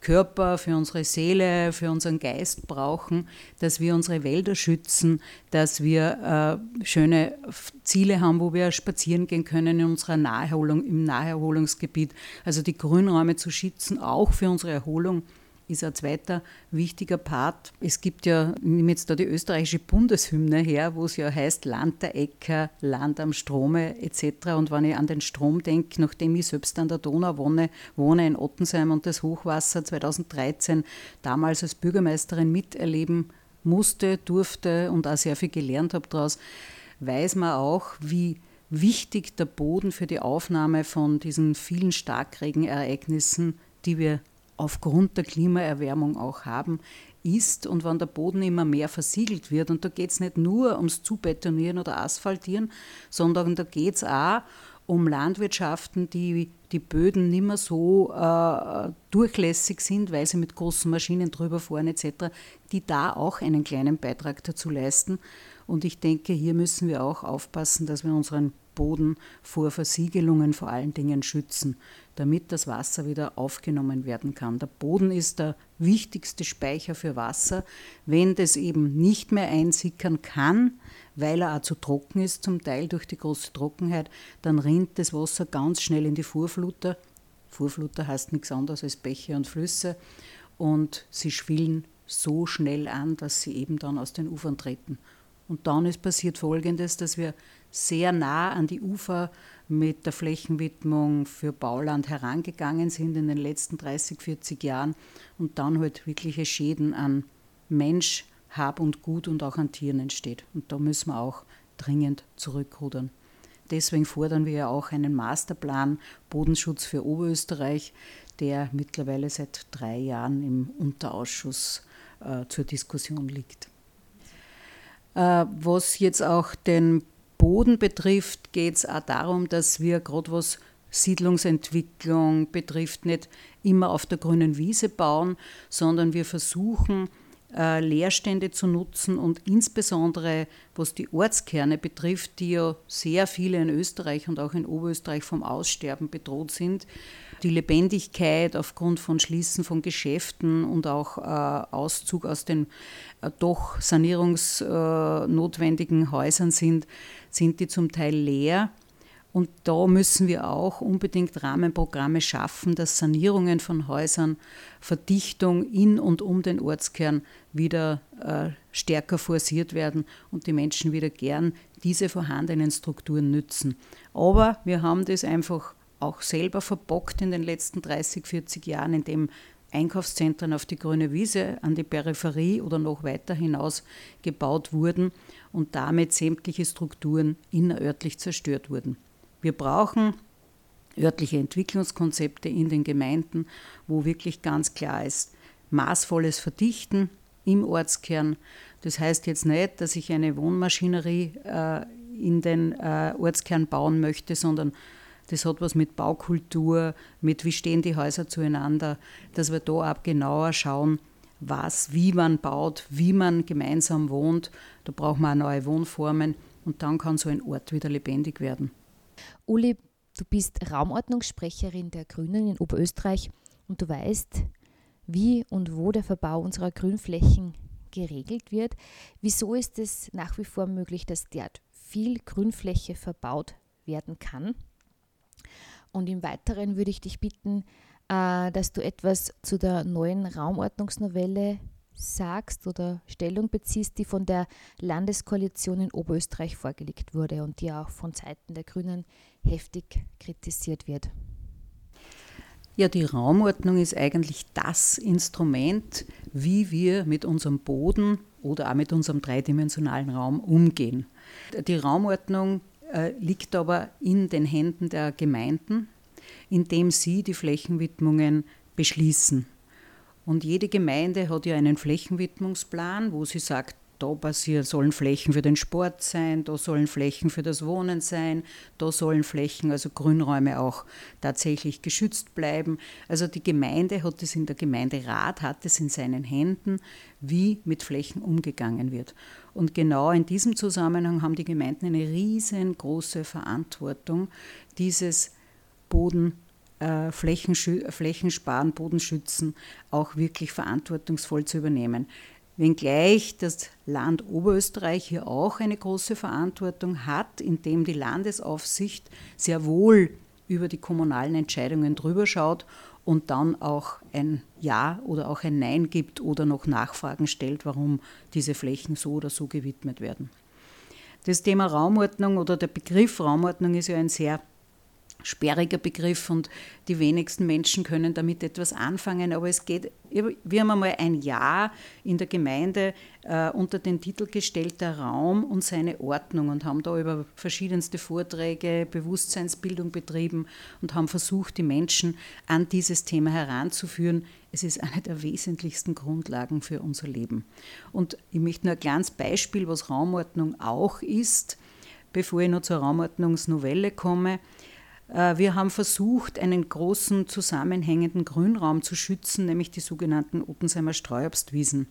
Speaker 4: Körper, für unsere Seele, für unseren Geist brauchen, dass wir unsere Wälder schützen, dass wir äh, schöne Ziele haben, wo wir spazieren gehen können in unserer Naherholung, im Naherholungsgebiet. Also die Grünräume zu schützen, auch für unsere Erholung ist ein zweiter wichtiger Part. Es gibt ja, ich nehme jetzt da die österreichische Bundeshymne her, wo es ja heißt Land der Äcker, Land am Strome etc. Und wenn ich an den Strom denke, nachdem ich selbst an der Donau wohne, wohne in Ottensheim und das Hochwasser 2013 damals als Bürgermeisterin miterleben musste, durfte und auch sehr viel gelernt habe daraus, weiß man auch, wie wichtig der Boden für die Aufnahme von diesen vielen Starkregenereignissen, die wir aufgrund der Klimaerwärmung auch haben, ist und wenn der Boden immer mehr versiegelt wird. Und da geht es nicht nur ums Zubetonieren oder Asphaltieren, sondern da geht es auch um Landwirtschaften, die die Böden nicht mehr so äh, durchlässig sind, weil sie mit großen Maschinen drüber fahren etc., die da auch einen kleinen Beitrag dazu leisten. Und ich denke, hier müssen wir auch aufpassen, dass wir unseren Boden vor Versiegelungen vor allen Dingen schützen, damit das Wasser wieder aufgenommen werden kann. Der Boden ist der wichtigste Speicher für Wasser. Wenn das eben nicht mehr einsickern kann, weil er auch zu trocken ist, zum Teil durch die große Trockenheit, dann rinnt das Wasser ganz schnell in die Vorfluter. Vorfluter heißt nichts anderes als Bäche und Flüsse und sie schwillen so schnell an, dass sie eben dann aus den Ufern treten. Und dann ist passiert Folgendes, dass wir sehr nah an die Ufer mit der Flächenwidmung für Bauland herangegangen sind in den letzten 30, 40 Jahren und dann halt wirkliche Schäden an Mensch, Hab und Gut und auch an Tieren entsteht. Und da müssen wir auch dringend zurückrudern. Deswegen fordern wir ja auch einen Masterplan Bodenschutz für Oberösterreich, der mittlerweile seit drei Jahren im Unterausschuss äh, zur Diskussion liegt. Äh, was jetzt auch den Boden betrifft, geht es auch darum, dass wir gerade was Siedlungsentwicklung betrifft, nicht immer auf der grünen Wiese bauen, sondern wir versuchen, äh, Leerstände zu nutzen und insbesondere was die Ortskerne betrifft, die ja sehr viele in Österreich und auch in Oberösterreich vom Aussterben bedroht sind, die Lebendigkeit aufgrund von Schließen von Geschäften und auch äh, Auszug aus den äh, doch sanierungsnotwendigen Häusern sind, sind die zum Teil leer. Und da müssen wir auch unbedingt Rahmenprogramme schaffen, dass Sanierungen von Häusern, Verdichtung in und um den Ortskern wieder äh, stärker forciert werden und die Menschen wieder gern diese vorhandenen Strukturen nützen. Aber wir haben das einfach auch selber verbockt in den letzten 30, 40 Jahren, indem Einkaufszentren auf die grüne Wiese, an die Peripherie oder noch weiter hinaus gebaut wurden und damit sämtliche Strukturen innerörtlich zerstört wurden. Wir brauchen örtliche Entwicklungskonzepte in den Gemeinden, wo wirklich ganz klar ist, maßvolles Verdichten im Ortskern. Das heißt jetzt nicht, dass ich eine Wohnmaschinerie äh, in den äh, Ortskern bauen möchte, sondern das hat was mit Baukultur, mit wie stehen die Häuser zueinander, dass wir da auch genauer schauen, was, wie man baut, wie man gemeinsam wohnt. Da braucht man auch neue Wohnformen und dann kann so ein Ort wieder lebendig werden.
Speaker 1: Uli, du bist Raumordnungssprecherin der Grünen in Oberösterreich und du weißt, wie und wo der Verbau unserer Grünflächen geregelt wird. Wieso ist es nach wie vor möglich, dass dort viel Grünfläche verbaut werden kann? Und im Weiteren würde ich dich bitten, äh, dass du etwas zu der neuen Raumordnungsnovelle sagst oder Stellung beziehst, die von der Landeskoalition in Oberösterreich vorgelegt wurde und die auch von Seiten der Grünen heftig kritisiert wird.
Speaker 4: Ja, die Raumordnung ist eigentlich das Instrument, wie wir mit unserem Boden oder auch mit unserem dreidimensionalen Raum umgehen. Die Raumordnung äh, liegt aber in den Händen der Gemeinden, indem sie die Flächenwidmungen beschließen. Und jede Gemeinde hat ja einen Flächenwidmungsplan, wo sie sagt, da passieren, sollen Flächen für den Sport sein, da sollen Flächen für das Wohnen sein, da sollen Flächen, also Grünräume auch tatsächlich geschützt bleiben. Also die Gemeinde hat es in der Gemeinderat, hat es in seinen Händen, wie mit Flächen umgegangen wird. Und genau in diesem Zusammenhang haben die Gemeinden eine riesengroße Verantwortung, dieses Boden äh, Flächensparen, Bodenschützen auch wirklich verantwortungsvoll zu übernehmen. Wenngleich das Land Oberösterreich hier auch eine große Verantwortung hat, indem die Landesaufsicht sehr wohl über die kommunalen Entscheidungen drüber schaut und dann auch ein Ja oder auch ein Nein gibt oder noch Nachfragen stellt, warum diese Flächen so oder so gewidmet werden. Das Thema Raumordnung oder der Begriff Raumordnung ist ja ein sehr sperriger Begriff und die wenigsten Menschen können damit etwas anfangen. Aber es geht, wir haben einmal ein Jahr in der Gemeinde äh, unter den Titel gestellt, der Raum und seine Ordnung und haben da über verschiedenste Vorträge, Bewusstseinsbildung betrieben und haben versucht, die Menschen an dieses Thema heranzuführen. Es ist eine der wesentlichsten Grundlagen für unser Leben. Und ich möchte nur ein kleines Beispiel, was Raumordnung auch ist, bevor ich noch zur Raumordnungsnovelle komme. Äh, wir haben versucht, einen großen zusammenhängenden Grünraum zu schützen, nämlich die sogenannten Oppensheimer Streuobstwiesen.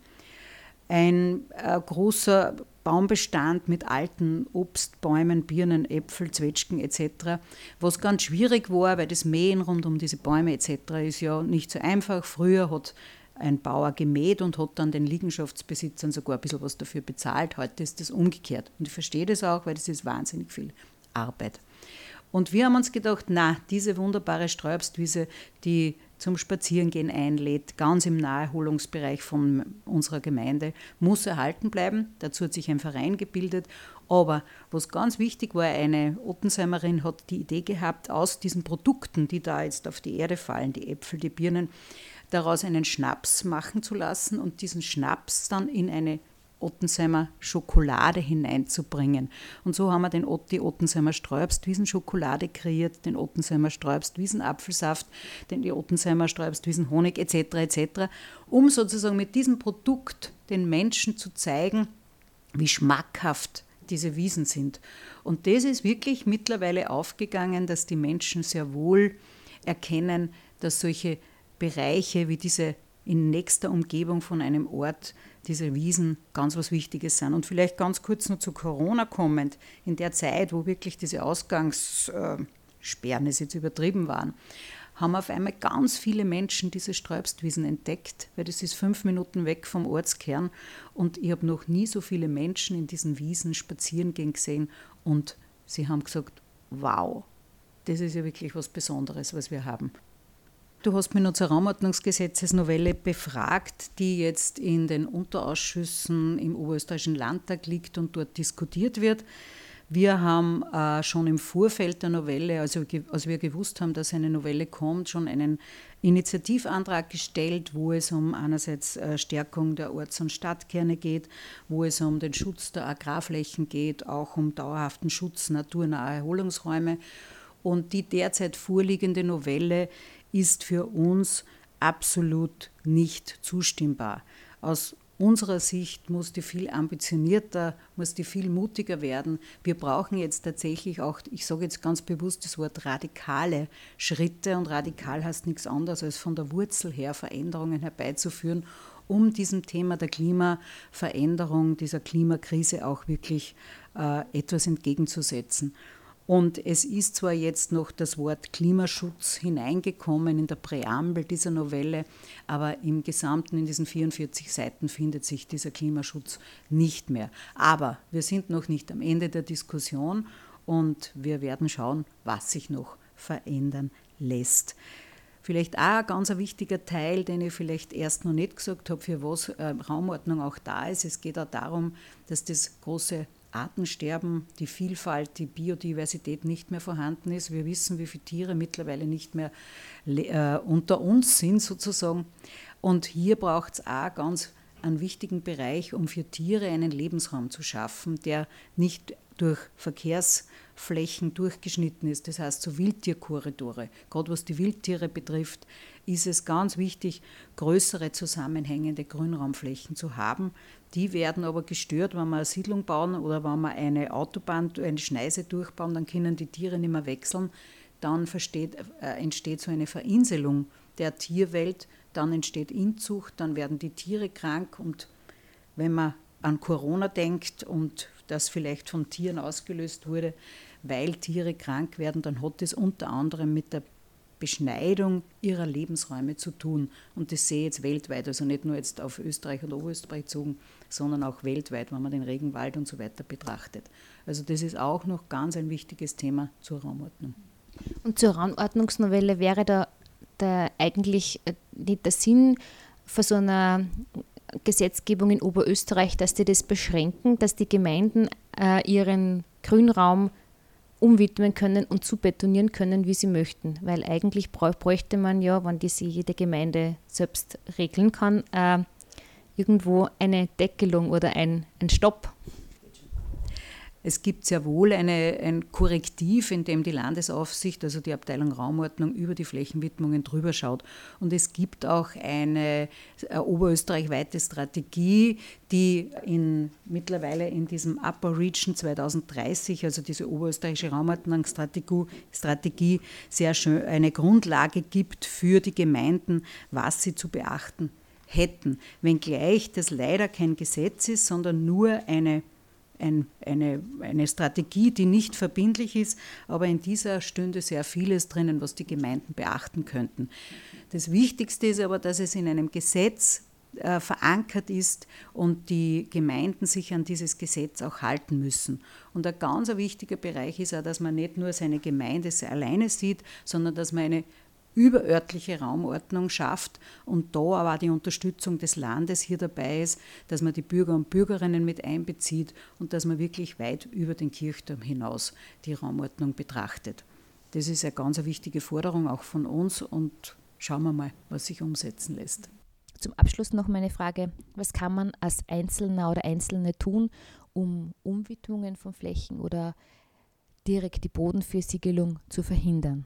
Speaker 4: Ein äh, großer Baumbestand mit alten Obstbäumen, Birnen, Äpfel, Zwetschgen etc., was ganz schwierig war, weil das Mähen rund um diese Bäume etc. ist ja nicht so einfach. Früher hat ein Bauer gemäht und hat dann den Liegenschaftsbesitzern sogar ein bisschen was dafür bezahlt. Heute ist das umgekehrt. Und ich verstehe das auch, weil das ist wahnsinnig viel Arbeit. Und wir haben uns gedacht, na, diese wunderbare Sträubstwiese, die zum Spazierengehen einlädt, ganz im Naherholungsbereich von unserer Gemeinde, muss erhalten bleiben. Dazu hat sich ein Verein gebildet. Aber was ganz wichtig war, eine Ottensheimerin hat die Idee gehabt, aus diesen Produkten, die da jetzt auf die Erde fallen, die Äpfel, die Birnen, daraus einen Schnaps machen zu lassen und diesen Schnaps dann in eine Ottensheimer Schokolade hineinzubringen. Und so haben wir den, die Ottensheimer Sträubstwiesen-Schokolade kreiert, den Ottensheimer Sträubstwiesen-Apfelsaft, den Ottensheimer Sträubstwiesen-Honig etc. etc., um sozusagen mit diesem Produkt den Menschen zu zeigen, wie schmackhaft diese Wiesen sind. Und das ist wirklich mittlerweile aufgegangen, dass die Menschen sehr wohl erkennen, dass solche Bereiche wie diese in nächster Umgebung von einem Ort diese Wiesen ganz was Wichtiges sind. Und vielleicht ganz kurz noch zu Corona kommend, in der Zeit, wo wirklich diese Ausgangssperren jetzt übertrieben waren, haben auf einmal ganz viele Menschen diese Sträubstwiesen entdeckt, weil das ist fünf Minuten weg vom Ortskern und ich habe noch nie so viele Menschen in diesen Wiesen spazieren gehen gesehen und sie haben gesagt, wow, das ist ja wirklich was Besonderes, was wir haben. Du hast mich noch zur Raumordnungsgesetzesnovelle befragt, die jetzt in den Unterausschüssen im Oberösterreichischen Landtag liegt und dort diskutiert wird. Wir haben äh, schon im Vorfeld der Novelle, also als wir gewusst haben, dass eine Novelle kommt, schon einen Initiativantrag gestellt, wo es um einerseits äh, Stärkung der Orts- und Stadtkerne geht, wo es um den Schutz der Agrarflächen geht, auch um dauerhaften Schutz naturnaher Erholungsräume. Und die derzeit vorliegende Novelle ist für uns absolut nicht zustimmbar. Aus unserer Sicht muss die viel ambitionierter, muss die viel mutiger werden. Wir brauchen jetzt tatsächlich auch, ich sage jetzt ganz bewusst das Wort radikale Schritte und radikal heißt nichts anderes als von der Wurzel her Veränderungen herbeizuführen, um diesem Thema der Klimaveränderung, dieser Klimakrise auch wirklich äh, etwas entgegenzusetzen. Und es ist zwar jetzt noch das Wort Klimaschutz hineingekommen in der Präambel dieser Novelle, aber im Gesamten in diesen 44 Seiten findet sich dieser Klimaschutz nicht mehr. Aber wir sind noch nicht am Ende der Diskussion und wir werden schauen, was sich noch verändern lässt. Vielleicht auch ein ganz wichtiger Teil, den ich vielleicht erst noch nicht gesagt habe, für was äh, Raumordnung auch da ist. Es geht auch darum, dass das große Artensterben, die Vielfalt, die Biodiversität nicht mehr vorhanden ist. Wir wissen, wie viele Tiere mittlerweile nicht mehr äh, unter uns sind sozusagen. Und hier braucht es auch ganz einen wichtigen Bereich, um für Tiere einen Lebensraum zu schaffen, der nicht durch Verkehrsflächen durchgeschnitten ist, das heißt so Wildtierkorridore. Gerade was die Wildtiere betrifft, ist es ganz wichtig, größere zusammenhängende Grünraumflächen zu haben. Die werden aber gestört, wenn wir eine Siedlung bauen oder wenn wir eine Autobahn, eine Schneise durchbauen, dann können die Tiere nicht mehr wechseln. Dann versteht, äh, entsteht so eine Verinselung der Tierwelt, dann entsteht Inzucht, dann werden die Tiere krank und wenn man an Corona denkt und das vielleicht von Tieren ausgelöst wurde, weil Tiere krank werden, dann hat es unter anderem mit der Beschneidung ihrer Lebensräume zu tun. Und das sehe ich jetzt weltweit, also nicht nur jetzt auf Österreich und Oberösterreich bezogen, sondern auch weltweit, wenn man den Regenwald und so weiter betrachtet. Also das ist auch noch ganz ein wichtiges Thema zur Raumordnung.
Speaker 1: Und zur Raumordnungsnovelle wäre da, da eigentlich äh, nicht der Sinn von so einer Gesetzgebung in Oberösterreich, dass die das beschränken, dass die Gemeinden äh, ihren Grünraum umwidmen können und zubetonieren können, wie sie möchten. Weil eigentlich bräuchte man ja, wenn diese jede Gemeinde selbst regeln kann, äh, irgendwo eine Deckelung oder ein, ein Stopp
Speaker 4: es gibt sehr wohl eine, ein Korrektiv, in dem die Landesaufsicht, also die Abteilung Raumordnung, über die Flächenwidmungen drüber schaut. Und es gibt auch eine, oberösterreichweite Strategie, die in, mittlerweile in diesem Upper Region 2030, also diese oberösterreichische Raumordnungsstrategie, sehr schön eine Grundlage gibt für die Gemeinden, was sie zu beachten hätten. Wenngleich das leider kein Gesetz ist, sondern nur eine ein, eine, eine Strategie, die nicht verbindlich ist, aber in dieser stünde sehr vieles drinnen, was die Gemeinden beachten könnten. Das Wichtigste ist aber, dass es in einem Gesetz äh, verankert ist und die Gemeinden sich an dieses Gesetz auch halten müssen. Und ein ganz wichtiger Bereich ist auch, dass man nicht nur seine Gemeinde alleine sieht, sondern dass man eine überörtliche Raumordnung schafft und da aber auch die Unterstützung des Landes hier dabei ist, dass man die Bürger und Bürgerinnen mit einbezieht und dass man wirklich weit über den Kirchturm hinaus die Raumordnung betrachtet. Das ist eine ganz wichtige Forderung auch von uns und schauen wir mal, was sich umsetzen lässt.
Speaker 1: Zum Abschluss noch meine Frage, was kann man als Einzelner oder Einzelne tun, um Umwidmungen von Flächen oder direkt die Bodenversiegelung zu verhindern?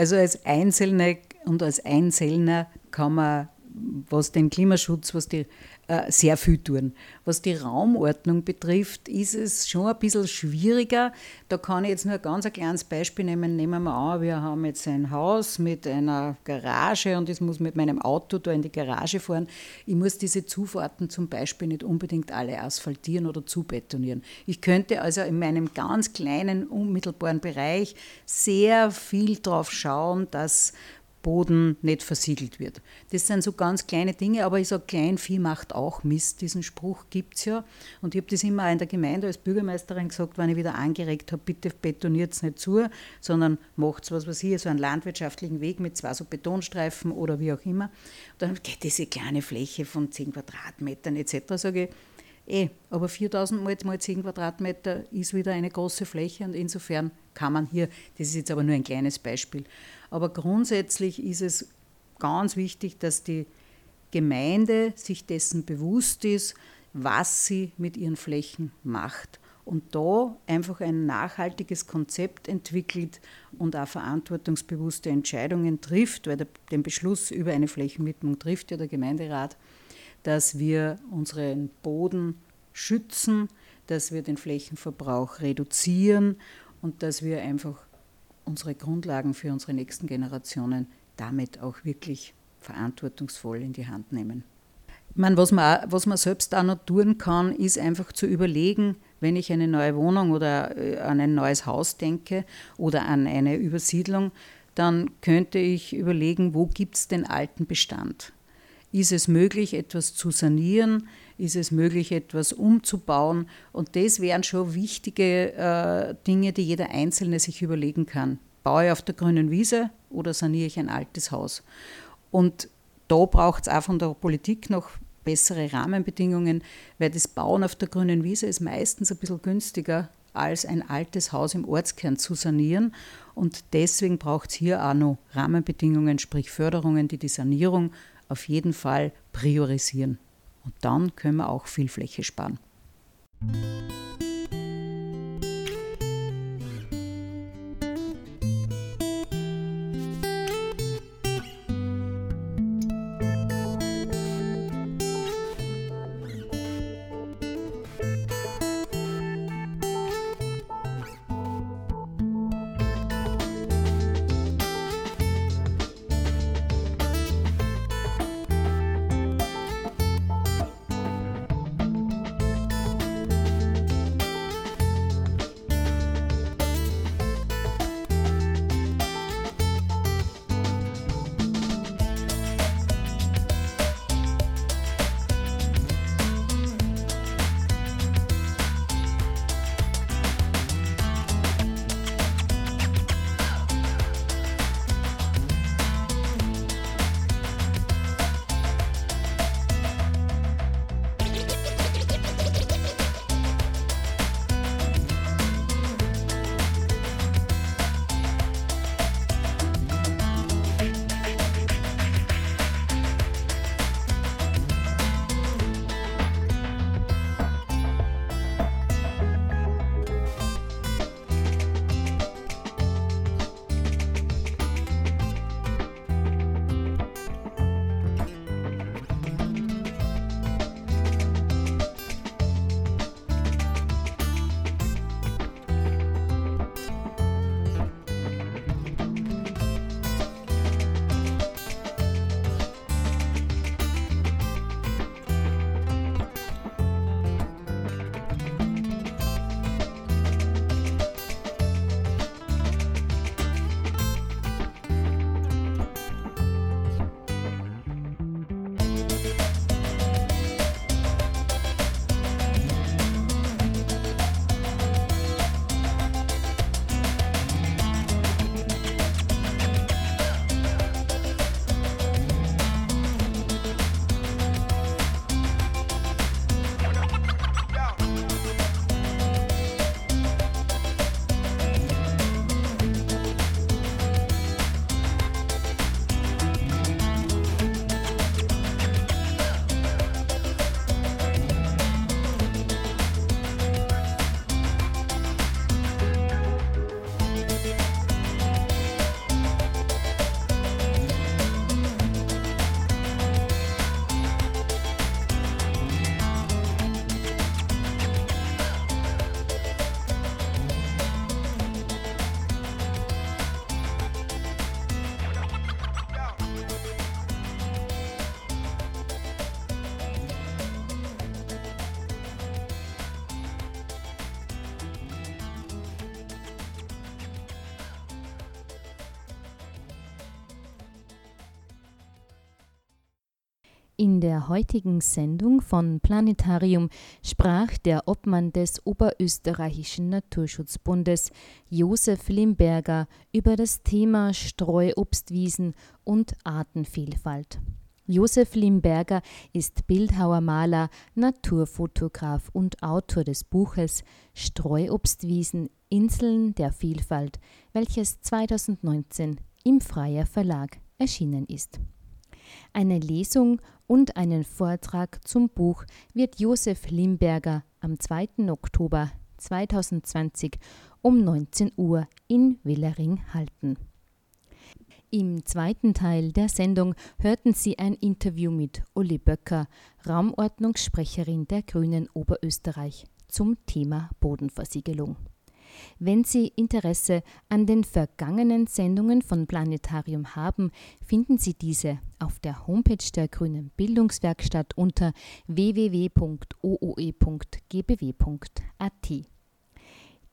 Speaker 4: Also als Einzelne und als Einzelner kann man, was den Klimaschutz, was die äh, sehr viel tun. Was die Raumordnung betrifft, ist es schon ein bisschen schwieriger. Da kann ich jetzt nur ein ganz ein kleines Beispiel nehmen. Nehmen wir an, wir haben jetzt ein Haus mit einer Garage und ich muss mit meinem Auto da in die Garage fahren. Ich muss diese Zufahrten zum Beispiel nicht unbedingt alle asphaltieren oder zubetonieren. Ich könnte also in meinem ganz kleinen, unmittelbaren Bereich sehr viel darauf schauen, dass Boden nicht versiegelt wird. Das sind so ganz kleine Dinge, aber ich sage, Kleinvieh macht auch Mist. Diesen Spruch gibt es ja. Und ich habe das immer auch in der Gemeinde als Bürgermeisterin gesagt, wenn ich wieder angeregt habe, bitte betoniert es nicht zu, sondern macht was, was hier, so einen landwirtschaftlichen Weg mit zwei so Betonstreifen oder wie auch immer. Und dann geht diese kleine Fläche von 10 Quadratmetern etc. Sage ich, Eh, aber 4000 mal, mal 10 Quadratmeter ist wieder eine große Fläche und insofern kann man hier, das ist jetzt aber nur ein kleines Beispiel, aber grundsätzlich ist es ganz wichtig, dass die Gemeinde sich dessen bewusst ist, was sie mit ihren Flächen macht und da einfach ein nachhaltiges Konzept entwickelt und auch verantwortungsbewusste Entscheidungen trifft, weil der, den Beschluss über eine Flächenwidmung trifft ja der Gemeinderat, dass wir unseren Boden schützen, dass wir den Flächenverbrauch reduzieren und dass wir einfach unsere Grundlagen für unsere nächsten Generationen damit auch wirklich verantwortungsvoll in die Hand nehmen. Ich meine, was man, was man selbst auch noch tun kann, ist einfach zu überlegen, wenn ich eine neue Wohnung oder äh, an ein neues Haus denke oder an eine Übersiedlung, dann könnte ich überlegen, wo gibt es den alten Bestand? Ist es möglich, etwas zu sanieren? Ist es möglich, etwas umzubauen? Und das wären schon wichtige äh, Dinge, die jeder Einzelne sich überlegen kann. Baue ich auf der grünen Wiese oder saniere ich ein altes Haus? Und da braucht es auch von der Politik noch bessere Rahmenbedingungen, weil das Bauen auf der grünen Wiese ist meistens ein bisschen günstiger als ein altes Haus im Ortskern zu sanieren. Und deswegen braucht es hier auch noch Rahmenbedingungen, sprich Förderungen, die die Sanierung auf jeden Fall priorisieren. Und dann können wir auch viel Fläche sparen.
Speaker 1: In der heutigen Sendung von Planetarium sprach der Obmann des Oberösterreichischen Naturschutzbundes Josef Limberger über das Thema Streuobstwiesen und Artenvielfalt. Josef Limberger ist Bildhauer, Maler, Naturfotograf und Autor des Buches Streuobstwiesen Inseln der Vielfalt, welches 2019 im Freier Verlag erschienen ist. Eine Lesung und einen Vortrag zum Buch wird Josef Limberger am 2. Oktober 2020 um 19 Uhr in Willering halten. Im zweiten Teil der Sendung hörten Sie ein Interview mit Uli Böcker, Raumordnungssprecherin der Grünen Oberösterreich, zum Thema Bodenversiegelung. Wenn Sie Interesse an den vergangenen Sendungen von Planetarium haben, finden Sie diese auf der Homepage der Grünen Bildungswerkstatt unter www.ooe.gbw.at.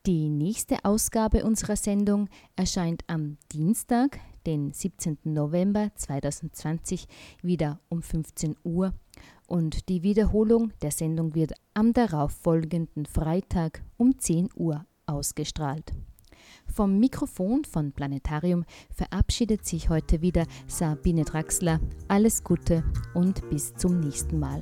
Speaker 1: Die nächste Ausgabe unserer Sendung erscheint am Dienstag, den 17. November 2020, wieder um 15 Uhr und die Wiederholung der Sendung wird am darauffolgenden Freitag um 10 Uhr ausgestrahlt. Vom Mikrofon von Planetarium verabschiedet sich heute wieder Sabine Draxler. Alles Gute und bis zum nächsten Mal.